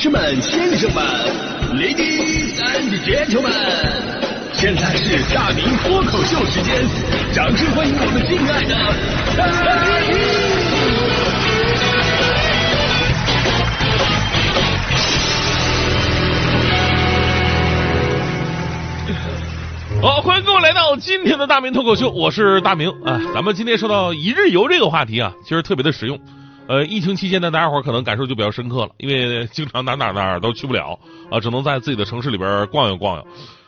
士们、先生们，Ladies and Gentlemen，现在是大明脱口秀时间，掌声欢迎我们敬爱的大明！好，欢迎各位来到今天的大明脱口秀，我是大明啊。咱们今天说到一日游这个话题啊，其实特别的实用。呃，疫情期间呢，大家伙可能感受就比较深刻了，因为经常哪哪哪儿都去不了啊，只能在自己的城市里边逛悠逛悠。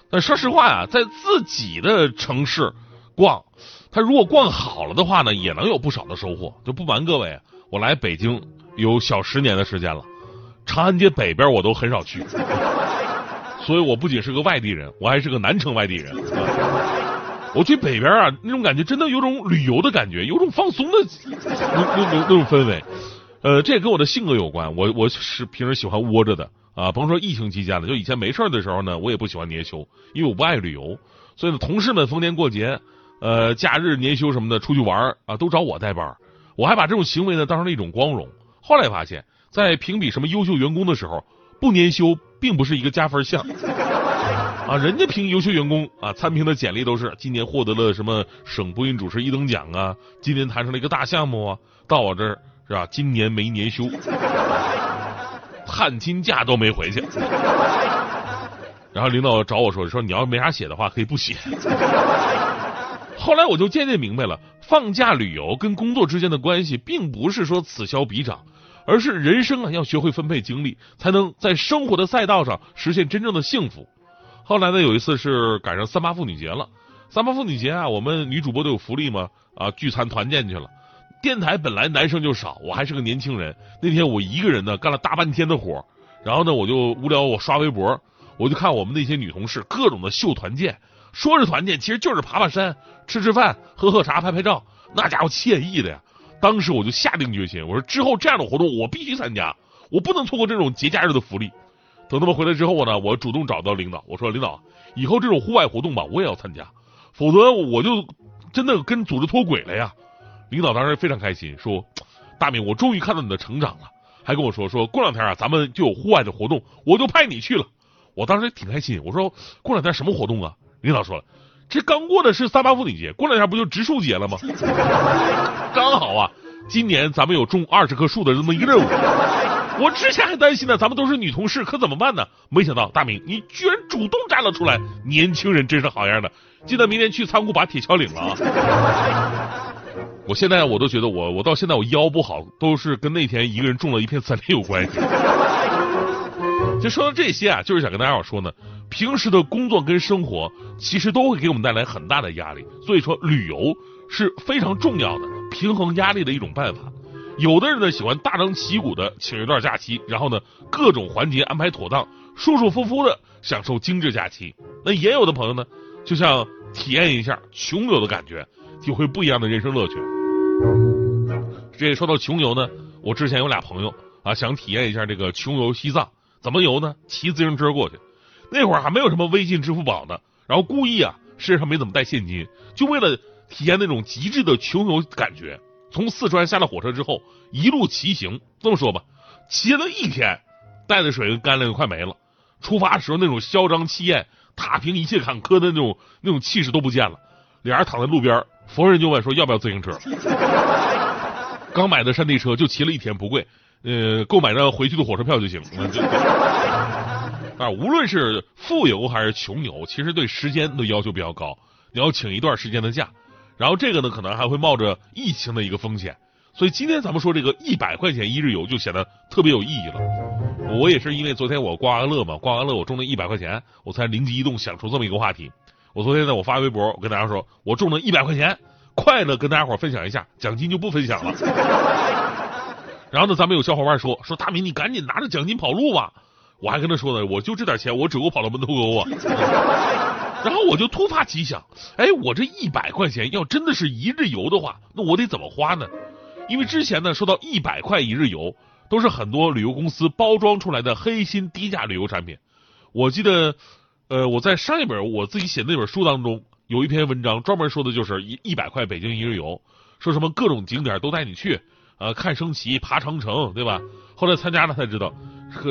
但说实话呀，在自己的城市逛，他如果逛好了的话呢，也能有不少的收获。就不瞒各位，我来北京有小十年的时间了，长安街北边我都很少去，所以我不仅是个外地人，我还是个南城外地人。我去北边啊，那种感觉真的有种旅游的感觉，有种放松的那那那那种氛围。呃，这也跟我的性格有关。我我是平时喜欢窝着的啊，甭说疫情期间了，就以前没事的时候呢，我也不喜欢年休，因为我不爱旅游。所以呢，同事们逢年过节、呃假日年休什么的出去玩啊，都找我带班。我还把这种行为呢当成了一种光荣。后来发现，在评比什么优秀员工的时候，不年休并不是一个加分项。啊，人家评优秀员工啊，参评的简历都是今年获得了什么省播音主持一等奖啊，今年谈成了一个大项目啊，到我这儿是吧？今年没年休，探亲假都没回去。然后领导找我说说你要没啥写的话可以不写。后来我就渐渐明白了，放假旅游跟工作之间的关系，并不是说此消彼长，而是人生啊要学会分配精力，才能在生活的赛道上实现真正的幸福。后来呢，有一次是赶上三八妇女节了，三八妇女节啊，我们女主播都有福利嘛，啊，聚餐团建去了。电台本来男生就少，我还是个年轻人，那天我一个人呢干了大半天的活，然后呢我就无聊，我刷微博，我就看我们那些女同事各种的秀团建，说是团建，其实就是爬爬山、吃吃饭、喝喝茶、拍拍照，那家伙惬意的呀。当时我就下定决心，我说之后这样的活动我必须参加，我不能错过这种节假日的福利。等他们回来之后呢，我主动找到领导，我说：“领导，以后这种户外活动吧，我也要参加，否则我就真的跟组织脱轨了呀。”领导当时非常开心，说：“大明，我终于看到你的成长了。”还跟我说：“说过两天啊，咱们就有户外的活动，我就派你去了。”我当时挺开心，我说：“过两天什么活动啊？”领导说了：“这刚过的是三八妇女节，过两天不就植树节了吗？刚好啊，今年咱们有种二十棵树的这么一个任务。”我之前还担心呢，咱们都是女同事，可怎么办呢？没想到大明，你居然主动站了出来，年轻人真是好样的！记得明天去仓库把铁锹领了啊！我现在我都觉得我我到现在我腰不好，都是跟那天一个人种了一片森林有关系。就说到这些啊，就是想跟大家伙说呢，平时的工作跟生活其实都会给我们带来很大的压力，所以说旅游是非常重要的平衡压力的一种办法。有的人呢喜欢大张旗鼓的请一段假期，然后呢各种环节安排妥当，舒舒服服的享受精致假期。那也有的朋友呢，就像体验一下穷游的感觉，体会不一样的人生乐趣。这说到穷游呢，我之前有俩朋友啊，想体验一下这个穷游西藏，怎么游呢？骑自行车过去。那会儿还没有什么微信、支付宝呢，然后故意啊身上没怎么带现金，就为了体验那种极致的穷游感觉。从四川下了火车之后，一路骑行。这么说吧，骑了一天，带的水干粮快没了。出发时候那种嚣张气焰、踏平一切坎坷的那种那种气势都不见了。俩人躺在路边，逢人就问说要不要自行车。刚买的山地车就骑了一天，不贵，呃，购买张回去的火车票就行。啊，无论是富游还是穷游，其实对时间的要求比较高，你要请一段时间的假。然后这个呢，可能还会冒着疫情的一个风险，所以今天咱们说这个一百块钱一日游就显得特别有意义了。我也是因为昨天我刮完乐嘛，刮完乐我中了一百块钱，我才灵机一动想出这么一个话题。我昨天呢，我发微博，我跟大家说，我中了一百块钱，快乐跟大家伙分享一下，奖金就不分享了。然后呢，咱们有小伙伴说说大明，你赶紧拿着奖金跑路吧。我还跟他说呢，我就这点钱，我只够跑到门头沟啊。然后我就突发奇想，哎，我这一百块钱要真的是一日游的话，那我得怎么花呢？因为之前呢，说到一百块一日游，都是很多旅游公司包装出来的黑心低价旅游产品。我记得，呃，我在上一本我自己写那本书当中，有一篇文章专门说的就是一一百块北京一日游，说什么各种景点都带你去，呃，看升旗、爬长城，对吧？后来参加了才知道，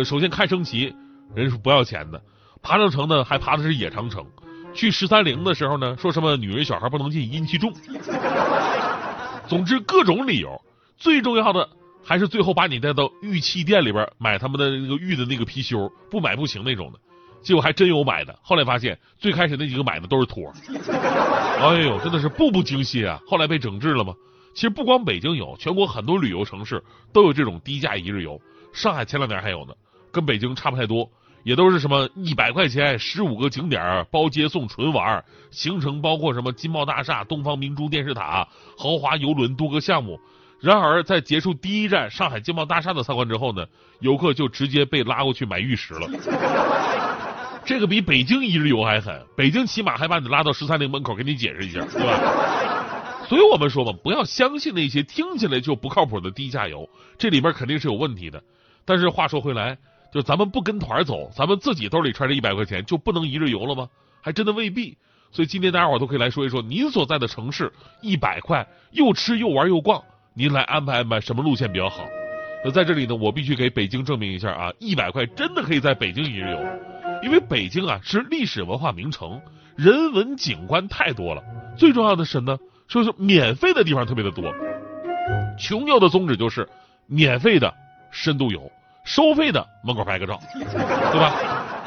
首先看升旗，人是不要钱的；爬长城呢，还爬的是野长城。去十三陵的时候呢，说什么女人小孩不能进，阴气重。总之各种理由，最重要的还是最后把你带到玉器店里边买他们的那个玉的那个貔貅，不买不行那种的。结果还真有买的，后来发现最开始那几个买的都是托。哎呦，真的是步步惊心啊！后来被整治了吗？其实不光北京有，全国很多旅游城市都有这种低价一日游。上海前两年还有呢，跟北京差不太多，也都是什么一百块钱十五个景点包接送纯玩，行程包括什么金茂大厦、东方明珠电视塔、豪华游轮多个项目。然而在结束第一站上海金茂大厦的参观之后呢，游客就直接被拉过去买玉石了。这个比北京一日游还狠，北京起码还把你拉到十三陵门口给你解释一下，对吧？所以我们说嘛，不要相信那些听起来就不靠谱的低价游，这里边肯定是有问题的。但是话说回来，就咱们不跟团走，咱们自己兜里揣着一百块钱就不能一日游了吗？还真的未必。所以今天大家伙都可以来说一说，您所在的城市一百块又吃又玩又逛，您来安排安排什么路线比较好？那在这里呢，我必须给北京证明一下啊，一百块真的可以在北京一日游。因为北京啊是历史文化名城，人文景观太多了。最重要的是呢，说是免费的地方特别的多。穷游的宗旨就是免费的深度游，收费的门口拍个照，对吧？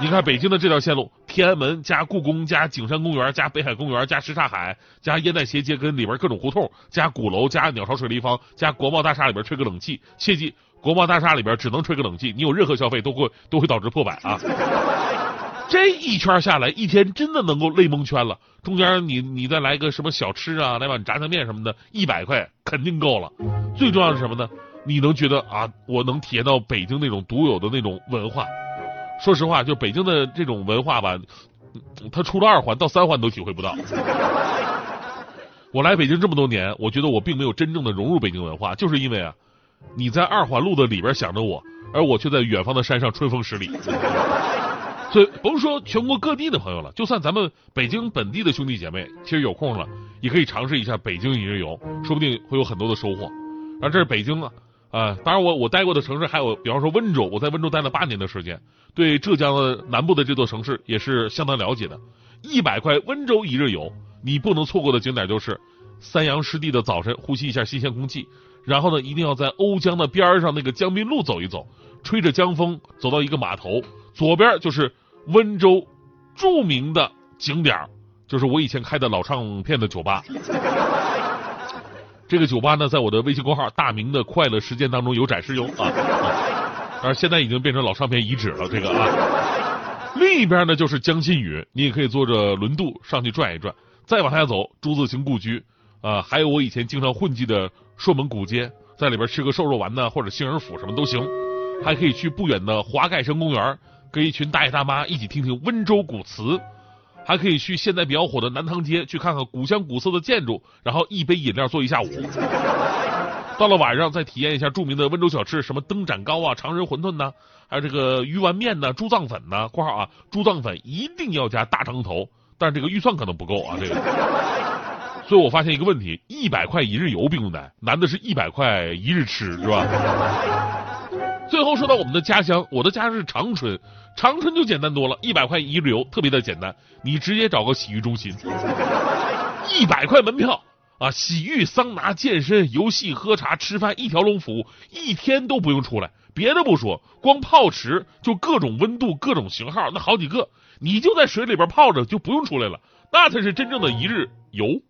你看北京的这条线路，天安门加故宫加景山公园加北海公园加什刹海加烟袋斜街跟里边各种胡同加鼓楼加鸟巢水立方加国贸大厦里边吹个冷气，切记国贸大厦里边只能吹个冷气，你有任何消费都会都会导致破百啊。这一圈下来，一天真的能够累蒙圈了。中间你你再来个什么小吃啊，来碗炸酱面什么的，一百块肯定够了。最重要是什么呢？你能觉得啊，我能体验到北京那种独有的那种文化。说实话，就北京的这种文化吧，它出了二环到三环都体会不到。我来北京这么多年，我觉得我并没有真正的融入北京文化，就是因为啊，你在二环路的里边想着我，而我却在远方的山上春风十里。所以甭说全国各地的朋友了，就算咱们北京本地的兄弟姐妹，其实有空了也可以尝试一下北京一日游，说不定会有很多的收获。而这是北京啊，啊，当然我我待过的城市还有，比方说温州，我在温州待了八年的时间，对浙江的南部的这座城市也是相当了解的。一百块温州一日游，你不能错过的景点就是三阳湿地的早晨，呼吸一下新鲜空气，然后呢，一定要在瓯江的边上那个江滨路走一走，吹着江风走到一个码头，左边就是。温州著名的景点就是我以前开的老唱片的酒吧。这个酒吧呢，在我的微信公号“大明的快乐时间”当中有展示哟啊。但是现在已经变成老唱片遗址了，这个啊。另一边呢，就是江心屿，你也可以坐着轮渡上去转一转。再往下走，朱自清故居啊，还有我以前经常混迹的朔门古街，在里边吃个瘦肉丸呢，或者杏仁府什么都行。还可以去不远的华盖生公园。跟一群大爷大妈一起听听温州古词，还可以去现在比较火的南塘街去看看古香古色的建筑，然后一杯饮料坐一下午。到了晚上再体验一下著名的温州小吃，什么灯盏糕啊、常人馄饨呢，还有这个鱼丸面呢、猪脏粉呢。括号啊，猪脏粉一定要加大肠头，但是这个预算可能不够啊。这个，所以我发现一个问题：一百块一日游并不难，难的是一百块一日吃，是吧？最后说到我们的家乡，我的家是长春，长春就简单多了，一百块一日游特别的简单，你直接找个洗浴中心，一百块门票啊，洗浴、桑拿、健身、游戏、喝茶、吃饭一条龙服务，一天都不用出来。别的不说，光泡池就各种温度、各种型号，那好几个，你就在水里边泡着就不用出来了，那才是真正的一日游。